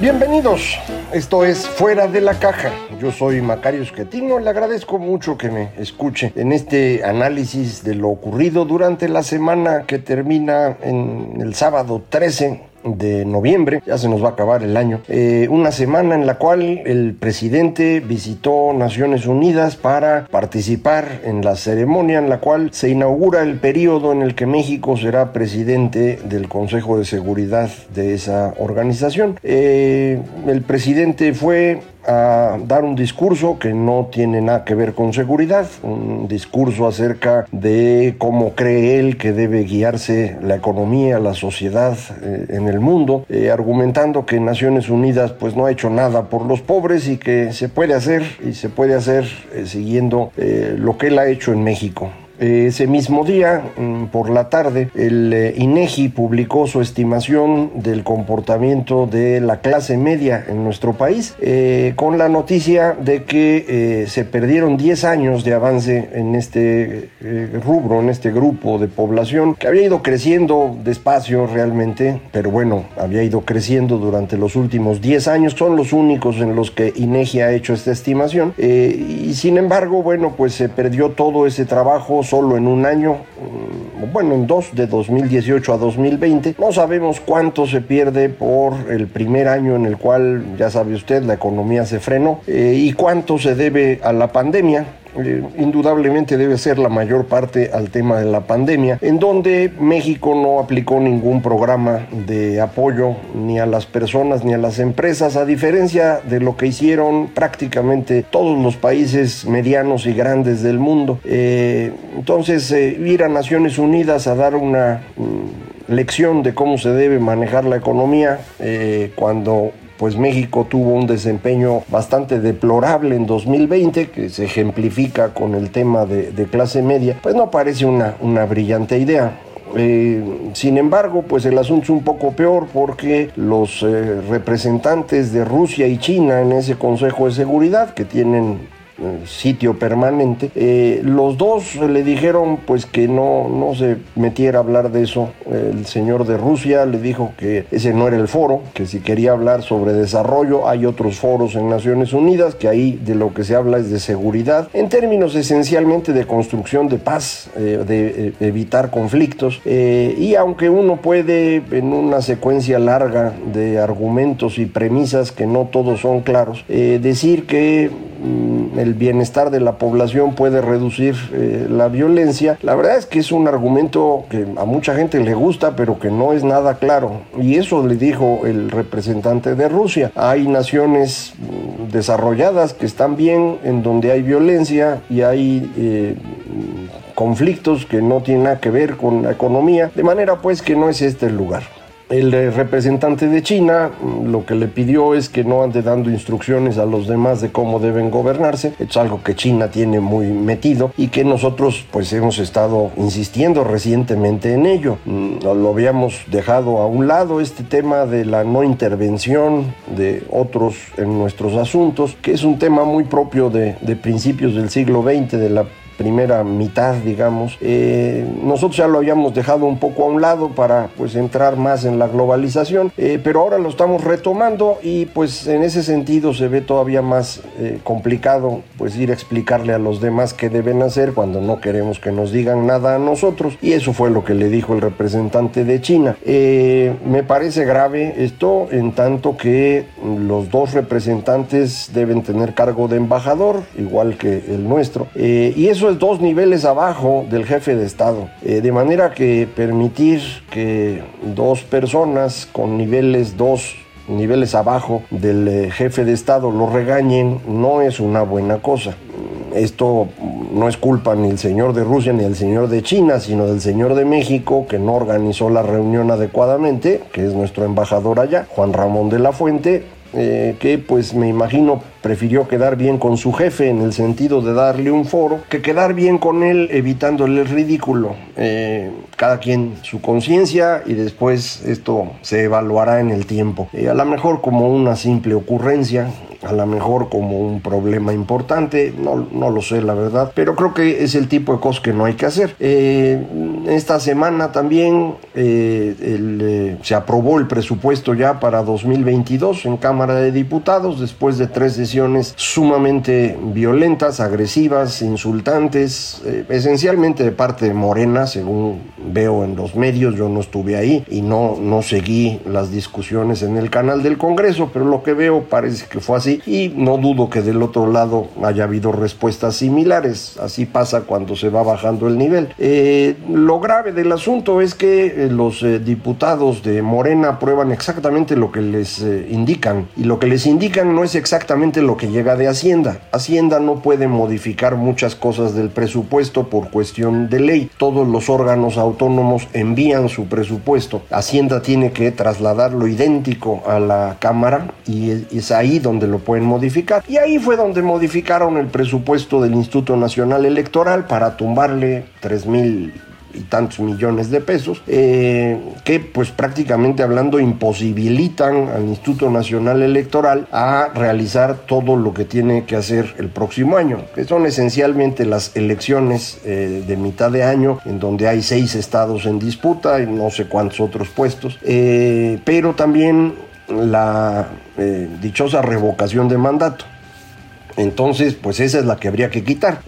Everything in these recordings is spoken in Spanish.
Bienvenidos, esto es Fuera de la Caja. Yo soy Macario Esquetino, le agradezco mucho que me escuche en este análisis de lo ocurrido durante la semana que termina en el sábado 13 de noviembre, ya se nos va a acabar el año, eh, una semana en la cual el presidente visitó Naciones Unidas para participar en la ceremonia en la cual se inaugura el periodo en el que México será presidente del Consejo de Seguridad de esa organización. Eh, el presidente fue a dar un discurso que no tiene nada que ver con seguridad, un discurso acerca de cómo cree él que debe guiarse la economía, la sociedad eh, en el mundo, eh, argumentando que Naciones Unidas pues no ha hecho nada por los pobres y que se puede hacer y se puede hacer eh, siguiendo lo que él ha hecho en México. Ese mismo día, mm, por la tarde, el eh, INEGI publicó su estimación del comportamiento de la clase media en nuestro país, eh, con la noticia de que eh, se perdieron 10 años de avance en este rubro, en este grupo de población, que había ido creciendo despacio realmente, pero bueno, había ido creciendo durante los últimos 10 años, son los únicos en los que INEGI ha hecho esta estimación, y sin embargo, bueno, pues se perdió todo ese trabajo solo en un año, mm, bueno, en dos, de 2018 a 2020. No sabemos cuánto se pierde por el primer año en el cual, ya sabe usted, la economía se frenó eh, y cuánto se debe a la pandemia eh, indudablemente debe ser la mayor parte al tema de la pandemia, en donde México no aplicó ningún programa de apoyo ni a las personas ni a las empresas, a diferencia de lo que hicieron prácticamente todos los países medianos y grandes del mundo. Eh, entonces, eh, ir a Naciones Unidas a dar una mm, lección de cómo se debe manejar la economía cuando pues México tuvo un desempeño bastante deplorable en 2020, que se ejemplifica con el tema de, clase media, pues no parece una, brillante idea. Eh, sin embargo, pues el asunto es un poco peor porque los eh, representantes de Rusia y China en ese Consejo de Seguridad, que tienen sitio permanente. Eh, los dos le dijeron pues que no, no se metiera a hablar de eso. El señor de Rusia le dijo que ese no era el foro, que si quería hablar sobre desarrollo hay otros foros en Naciones Unidas, que ahí de lo que se habla es de seguridad, en términos esencialmente de construcción de paz, eh, de eh, evitar conflictos. y aunque uno puede en una secuencia larga de argumentos y premisas que no todos son claros, decir que el bienestar de la población puede reducir eh, la violencia. La verdad es que es un argumento que a mucha gente le gusta, pero que no es nada claro. Y eso le dijo el representante de Rusia. Hay naciones mm, desarrolladas que están bien en donde hay violencia y hay... Eh, conflictos que no tienen nada que ver con la economía, de manera pues que no es este el lugar. El representante de China lo que le pidió es que no ande dando instrucciones a los demás de cómo deben gobernarse. Es algo que China tiene muy metido y que nosotros pues hemos estado insistiendo recientemente en ello. Mm, lo habíamos dejado a un lado este tema de la no intervención de otros en nuestros asuntos, que es un tema muy propio de, de principios del siglo XX, de la primera mitad, digamos. Eh, nosotros ya lo habíamos dejado un poco a un lado para pues entrar más en la globalización, eh, pero ahora lo estamos retomando y pues en ese sentido se ve todavía más eh, complicado pues ir a explicarle a los demás qué deben hacer cuando no queremos que nos digan nada a nosotros y eso fue lo que le dijo el representante de China. me parece grave esto en tanto que los dos representantes deben tener cargo de embajador, igual que el nuestro, y eso dos niveles abajo del jefe de Estado. Eh, de manera que permitir que dos personas con niveles dos niveles abajo del eh, jefe de Estado lo regañen no es una buena cosa. Esto no es culpa ni del señor de Rusia ni del señor de China, sino del señor de México que no organizó la reunión adecuadamente, que es nuestro embajador allá, Juan Ramón de la Fuente, eh, que pues me imagino prefirió quedar bien con su jefe en el sentido de darle un foro que quedar bien con él evitándole el ridículo. Eh, cada quien su conciencia y después esto se evaluará en el tiempo. Eh, a lo mejor como una simple ocurrencia, a lo mejor como un problema importante, no, no, lo sé la verdad, pero creo que es el tipo de cosas que no hay que hacer. Eh, esta semana también se aprobó el presupuesto ya para 2022 en Cámara de Diputados después de tres sumamente violentas, agresivas, insultantes, eh, esencialmente de parte de Morena, según veo en los medios, yo no estuve ahí y no, no seguí las discusiones en el canal del Congreso, pero lo que veo parece que fue así y no dudo que del otro lado haya habido respuestas similares, así pasa cuando se va bajando el nivel. Eh, lo grave del asunto es que eh, los diputados de Morena aprueban exactamente lo que les indican y lo que les indican no es exactamente lo que llega de Hacienda. Hacienda no puede modificar muchas cosas del presupuesto por cuestión de ley. Todos los órganos autónomos envían su presupuesto. Hacienda tiene que trasladarlo idéntico a la Cámara y es ahí donde lo pueden modificar. Y ahí fue donde modificaron el presupuesto del Instituto Nacional Electoral para tumbarle 3 mil y tantos millones de pesos, eh, que pues prácticamente hablando imposibilitan al Instituto Nacional Electoral a realizar todo lo que tiene que hacer el próximo año, que son esencialmente las elecciones eh, de mitad de año, en donde hay seis estados en disputa y no sé cuántos otros puestos, eh, pero también la dichosa revocación de mandato. Entonces, pues esa es la que habría que quitar.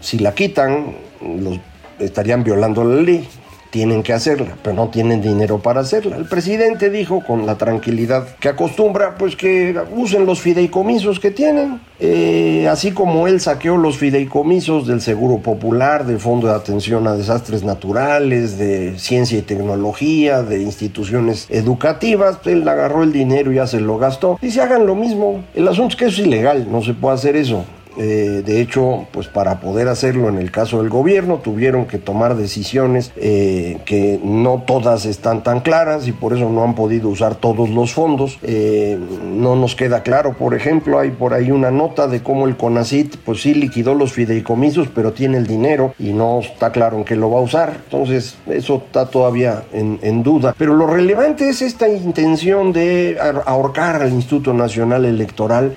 si la quitan, los estarían violando la ley. Tienen que hacerla, pero no tienen dinero para hacerla. El presidente dijo con la tranquilidad que acostumbra, pues que usen los fideicomisos que tienen. Eh, así como él saqueó los fideicomisos del Seguro Popular, del Fondo de Atención a Desastres Naturales, de Ciencia y Tecnología, de instituciones educativas, él agarró el dinero y ya se lo gastó. Y se hagan lo mismo. El asunto es que es ilegal, no se puede hacer eso. Eh, de hecho, pues para poder hacerlo en el caso del gobierno tuvieron que tomar decisiones eh, que no todas están tan claras y por eso no han podido usar todos los fondos. Eh, no nos queda claro, por ejemplo, hay por ahí una nota de cómo el CONACIT pues sí liquidó los fideicomisos, pero tiene el dinero y no está claro en qué lo va a usar. Entonces, eso está todavía en, en duda. Pero lo relevante es esta intención de ahorcar al Instituto Nacional Electoral.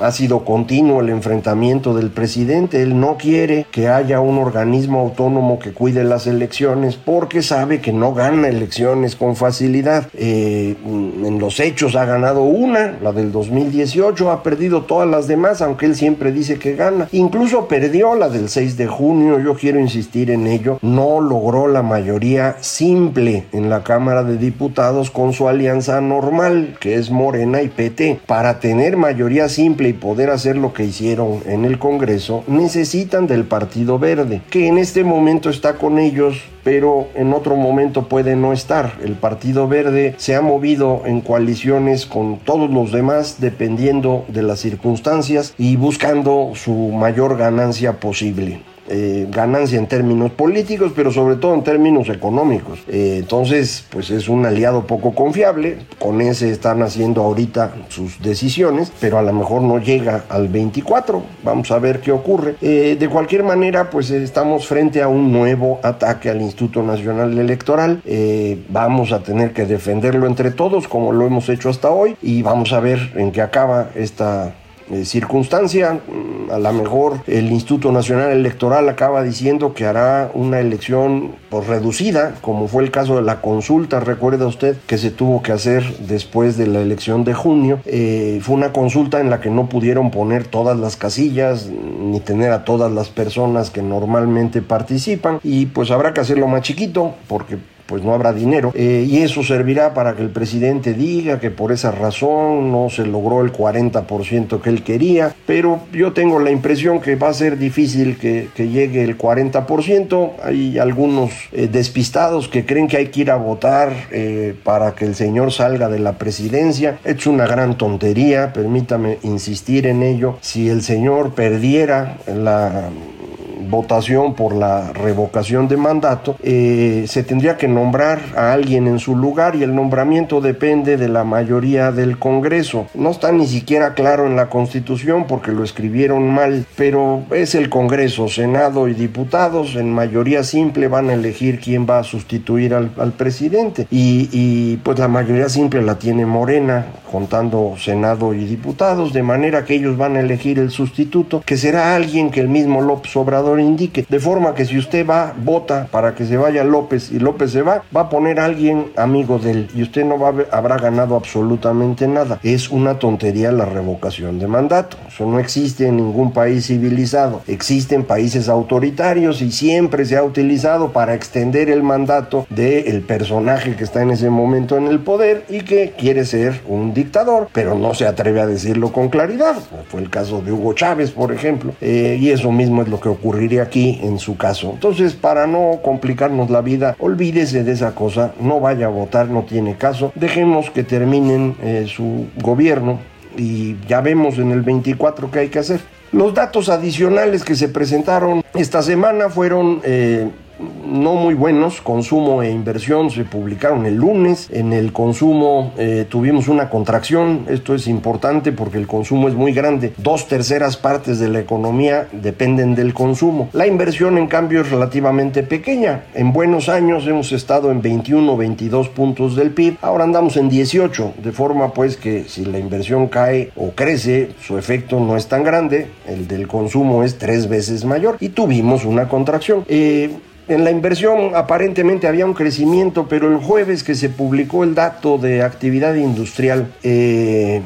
ha sido continuo el enfrentamiento del presidente. Él no quiere que haya un organismo autónomo que cuide las elecciones porque sabe que no gana elecciones con facilidad. Eh, en los hechos ha ganado una, la del 2018, ha perdido todas las demás, aunque él siempre dice que gana. Incluso perdió la del 6 de junio, yo quiero insistir en ello, no logró la mayoría simple en la Cámara de Diputados con su alianza normal, que es Morena y PT. Para tener mayoría simple y poder hacer lo que hicieron en el Congreso necesitan del Partido Verde, que en este momento está con ellos, pero en otro momento puede no estar. El Partido Verde se ha movido en coaliciones con todos los demás dependiendo de las circunstancias y buscando su mayor ganancia posible. Eh, ganancia en términos políticos, pero sobre todo en términos económicos. Eh, entonces, pues es un aliado poco confiable, con ese están haciendo ahorita sus decisiones, pero a lo mejor no llega al 24, vamos a ver qué ocurre. Eh, de cualquier manera, pues estamos frente a un nuevo ataque al Instituto Nacional Electoral, vamos a tener que defenderlo entre todos, como lo hemos hecho hasta hoy, y vamos a ver en qué acaba esta eh, circunstancia. Mm, a lo mejor el Instituto Nacional Electoral acaba diciendo que hará una elección pues, reducida, como fue el caso de la consulta, recuerda usted, que se tuvo que hacer después de la elección de junio. Eh, fue una consulta en la que no pudieron poner todas las casillas ni tener a todas las personas que normalmente participan y pues habrá que hacerlo más chiquito porque pues no habrá dinero. Eh, y eso servirá para que el presidente diga que por esa razón no se logró el 40% que él quería. Pero yo tengo la impresión que va a ser difícil que, llegue el 40%. Hay algunos eh, despistados que creen que hay que ir a votar eh, para que el señor salga de la presidencia. Es una gran tontería, permítame insistir en ello. Si el señor perdiera la votación por la revocación de mandato, eh, se tendría que nombrar a alguien en su lugar y el nombramiento depende de la mayoría del Congreso. No está ni siquiera claro en la Constitución porque lo escribieron mal, pero es el Congreso, Senado y diputados, en mayoría simple van a elegir quién va a sustituir al, presidente y, y pues la mayoría simple la tiene Morena, contando Senado y diputados, de manera que ellos van a elegir el sustituto, que será alguien que el mismo López Obrador indique. De forma que si usted va, vota para que se vaya López y López se va, va a poner a alguien amigo de él y usted no va habrá ganado absolutamente nada. Es una tontería la revocación de mandato. Eso no existe en ningún país civilizado. Existen países autoritarios y siempre se ha utilizado para extender el mandato del personaje que está en ese momento en el poder y que quiere ser un dictador, pero no se atreve a decirlo con claridad. Fue el caso de Hugo Chávez, por ejemplo, eh, y eso mismo es lo que ocurriría aquí en su caso. Entonces, para no complicarnos la vida, olvídese de esa cosa, no vaya a votar, no tiene caso, dejemos que terminen eh, su gobierno y ya vemos en el 24 qué hay que hacer. Los datos adicionales que se presentaron esta semana fueron eh, no muy buenos, consumo e inversión se publicaron el lunes, en el consumo eh, tuvimos una contracción, esto es importante porque el consumo es muy grande, dos terceras partes de la economía dependen del consumo, la inversión en cambio es relativamente pequeña, en buenos años hemos estado en 21 22 puntos del PIB, ahora andamos en 18, de forma pues que si la inversión cae o crece, su efecto no es tan grande, el del consumo es tres veces mayor y tuvimos una contracción. Eh, en la inversión aparentemente había un crecimiento, pero el jueves que se publicó el dato de actividad industrial, eh,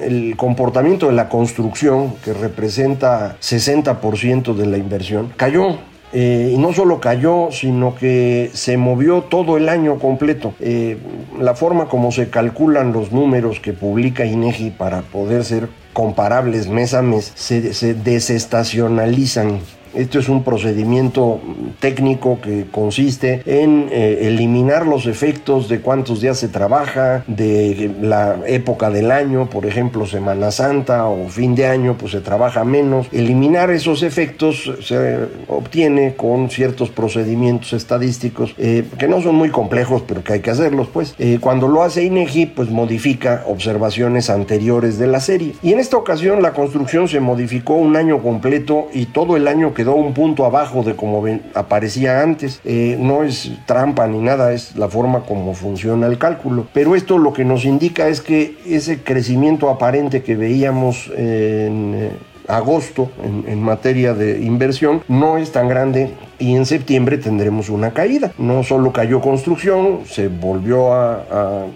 el comportamiento de la construcción, que representa 60% de la inversión, cayó. Eh, y no solo cayó, sino que se movió todo el año completo. Eh, la forma como se calculan los números que publica INEGI para poder ser comparables mes a mes, se, se desestacionalizan esto es un procedimiento técnico que consiste en eh, eliminar los efectos de cuántos días se trabaja, de la época del año, por ejemplo Semana Santa o fin de año, pues se trabaja menos. Eliminar esos efectos se obtiene con ciertos procedimientos estadísticos eh, que no son muy complejos, pero que hay que hacerlos, pues. Eh, cuando lo hace INEGI, pues modifica observaciones anteriores de la serie. Y en esta ocasión la construcción se modificó un año completo y todo el año quedó un punto abajo de como aparecía antes. Eh, no es trampa ni nada, es la forma como funciona el cálculo. Pero esto lo que nos indica es que ese crecimiento aparente que veíamos en eh, agosto en, materia de inversión no es tan grande y en septiembre tendremos una caída. No solo cayó construcción, se volvió a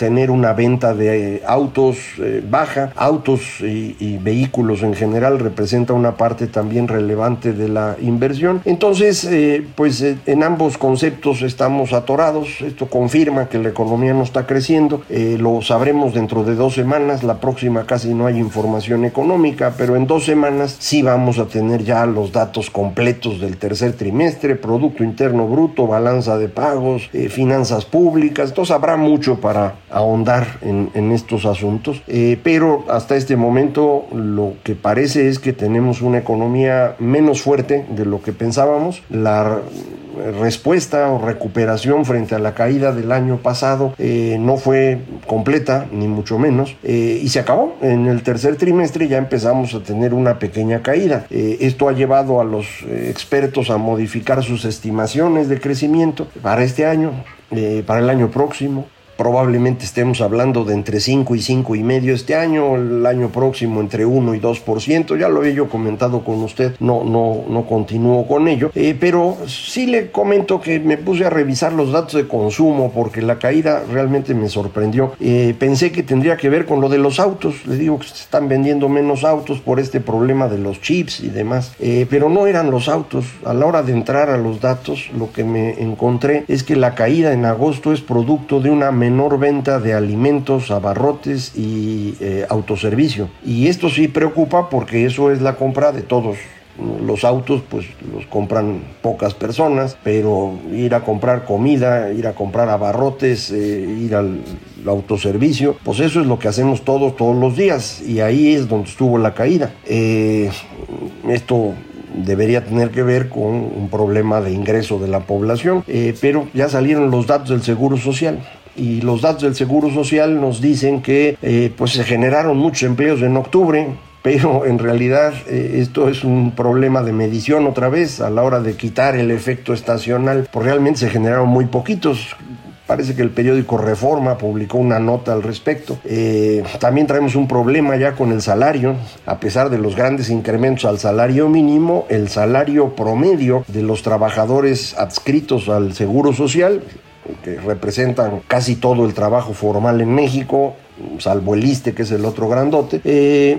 tener una venta de autos eh, baja, autos y, vehículos en general representa una parte también relevante de la inversión. Entonces, eh, pues eh, en ambos conceptos estamos atorados. Esto confirma que la economía no está creciendo. lo sabremos dentro de dos semanas. La próxima casi no hay información económica, pero en dos semanas sí vamos a tener ya los datos completos del tercer trimestre, Producto Interno Bruto, balanza de pagos, finanzas públicas. Entonces habrá mucho para ahondar en, estos asuntos, eh, pero hasta este momento lo que parece es que tenemos una economía menos fuerte de lo que pensábamos. La respuesta o recuperación frente a la caída del año pasado eh, no fue completa, ni mucho menos, eh, y se acabó. En el tercer trimestre ya empezamos a tener una pequeña caída. esto ha llevado a los expertos a modificar sus estimaciones de crecimiento para este año, para el año próximo probablemente estemos hablando de entre 5 y 5 y medio este año, el año próximo entre 1 y 2%, ya lo he yo comentado con usted, no, no, no continúo con ello, eh, pero sí le comento que me puse a revisar los datos de consumo porque la caída realmente me sorprendió. Eh, pensé que tendría que ver con lo de los autos, le digo que se están vendiendo menos autos por este problema de los chips y demás, eh, pero no eran los autos. A la hora de entrar a los datos, lo que me encontré es que la caída en agosto es producto de una menor venta de alimentos, abarrotes y eh, autoservicio. Y esto sí preocupa porque eso es la compra de todos los autos pues los compran pocas personas, pero ir a comprar comida, ir a comprar abarrotes, eh, ir al autoservicio, pues eso es lo que hacemos todos todos los días y ahí es donde estuvo la caída. Eh, esto debería tener que ver con un problema de ingreso de la población, pero ya salieron los datos del Seguro Social y los datos del Seguro Social nos dicen que pues se generaron muchos empleos en octubre, pero en realidad eh, esto es un problema de medición otra vez a la hora de quitar el efecto estacional, pues realmente se generaron muy poquitos. Parece que el periódico Reforma publicó una nota al respecto. Eh, también traemos un problema ya con el salario. A pesar de los grandes incrementos al salario mínimo, el salario promedio de los trabajadores adscritos al Seguro Social, que representan casi todo el trabajo formal en México, salvo el ISTE, que es el otro grandote, eh,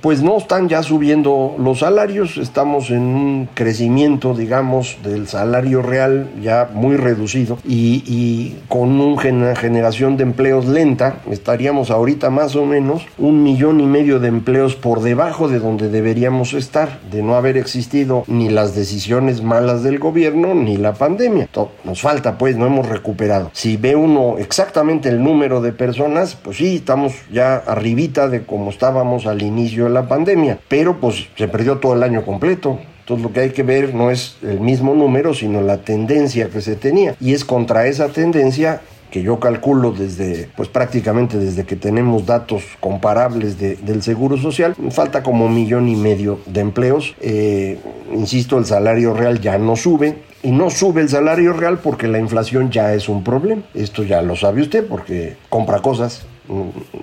pues no están ya subiendo los salarios, estamos en un crecimiento, digamos, del salario real ya muy reducido y, con una generación de empleos lenta, estaríamos ahorita más o menos un millón y medio de empleos por debajo de donde deberíamos estar, de no haber existido ni las decisiones malas del gobierno ni la pandemia. nos falta, pues, no hemos recuperado. Si ve uno exactamente el número de personas, pues sí, estamos ya arribita de como estábamos al inicio de la pandemia, pero pues se perdió todo el año completo. Entonces lo que hay que ver no es el mismo número, sino la tendencia que se tenía. Y es contra esa tendencia que yo calculo desde, pues prácticamente desde que tenemos datos comparables del Seguro Social, falta como un millón y medio de empleos. Eh, insisto, el salario real ya no sube, y no sube el salario real porque la inflación ya es un problema. Esto ya lo sabe usted porque compra cosas,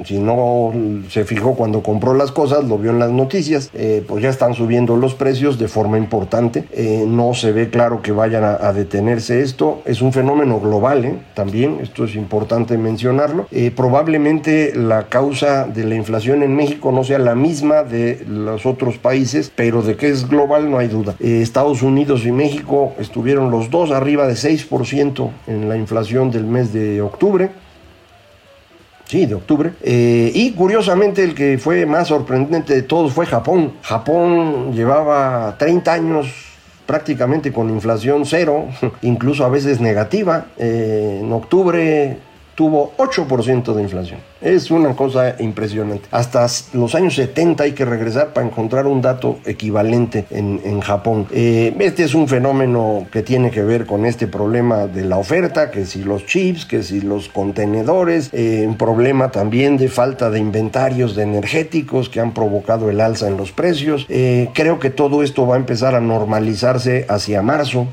si no se fijó cuando compró las cosas, lo vio en las noticias, eh, pues ya están subiendo los precios de forma importante. Eh, no se ve claro que vayan a, detenerse esto. Es un fenómeno global ¿eh? también, esto es importante mencionarlo. probablemente la causa de la inflación en México no sea la misma de los otros países, pero de que es global no hay duda. Estados Unidos y México estuvieron los dos arriba de 6% en la inflación del mes de octubre. Sí, de octubre. Eh, y curiosamente el que fue más sorprendente de todos fue Japón. Japón llevaba 30 años prácticamente con inflación cero, incluso a veces negativa. Eh, en octubre tuvo 8% de inflación. Es una cosa impresionante. Hasta los años 70 hay que regresar para encontrar un dato equivalente en, Japón. Eh, este es un fenómeno que tiene que ver con este problema de la oferta, que si los chips, que si los contenedores, eh, un problema también de falta de inventarios de energéticos que han provocado el alza en los precios. Eh, creo que todo esto va a empezar a normalizarse hacia marzo.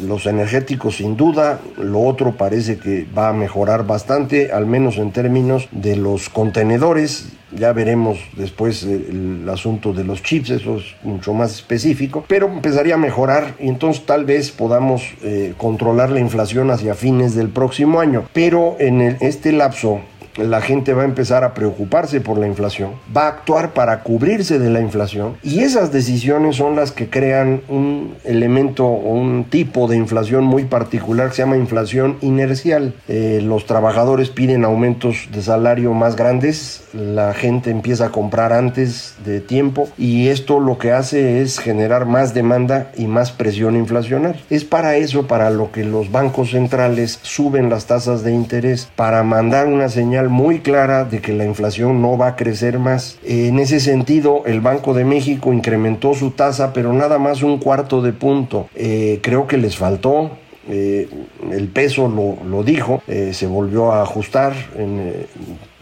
los energéticos sin duda, lo otro parece que va a mejorar bastante, al menos en términos de los contenedores. Ya veremos después el, asunto de los chips, eso es mucho más específico, pero empezaría a mejorar y entonces tal vez podamos eh, controlar la inflación hacia fines del próximo año. Pero en este lapso la gente va a empezar a preocuparse por la inflación, va a actuar para cubrirse de la inflación y esas decisiones son las que crean un elemento o un tipo de inflación muy particular que se llama inflación inercial. Eh, los trabajadores piden aumentos de salario más grandes, la gente empieza a comprar antes de tiempo y esto lo que hace es generar más demanda y más presión inflacionaria. Es para eso para lo que los bancos centrales suben las tasas de interés para mandar una señal muy clara de que la inflación no va a crecer más. En ese sentido, el Banco de México incrementó su tasa, pero nada más un cuarto de punto. Eh, creo que les faltó. Eh, el peso lo, dijo, eh, se volvió a ajustar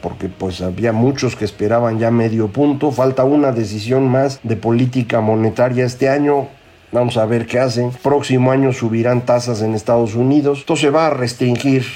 porque pues había muchos que esperaban ya medio punto. Falta una decisión más de política monetaria este año Vamos a ver qué hacen. Próximo año subirán tasas en Estados Unidos. Entonces va a restringir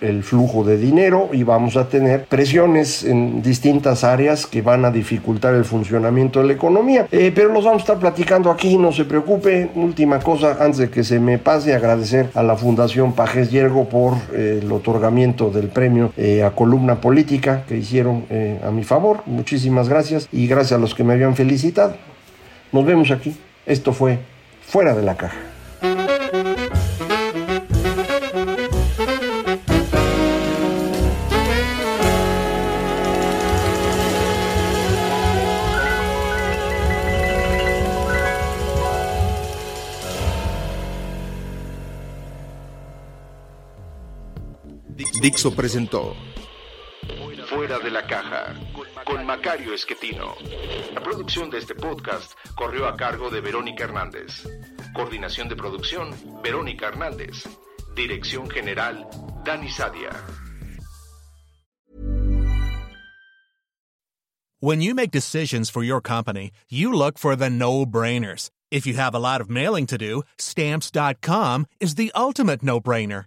el, flujo de dinero y vamos a tener presiones en distintas áreas que van a dificultar el funcionamiento de la economía. Eh, pero los vamos a estar platicando aquí, no se preocupe. Última cosa, antes de que se me pase, agradecer a la Fundación Pajes Yergo por eh, el otorgamiento del premio eh, a columna política que hicieron a mi favor. Muchísimas gracias y gracias a los que me habían felicitado. Nos vemos aquí. Esto fue fuera de la caja. Dixo presentó Fuera de la caja con Macario Esquetino. La producción de este podcast corrió a cargo de Verónica Hernández. Coordinación de producción, Verónica Hernández. Dirección General, Dani Sadia. When you make decisions for your company, you look for the no-brainers. If you have a lot of mailing to do, stamps.com is the ultimate no-brainer.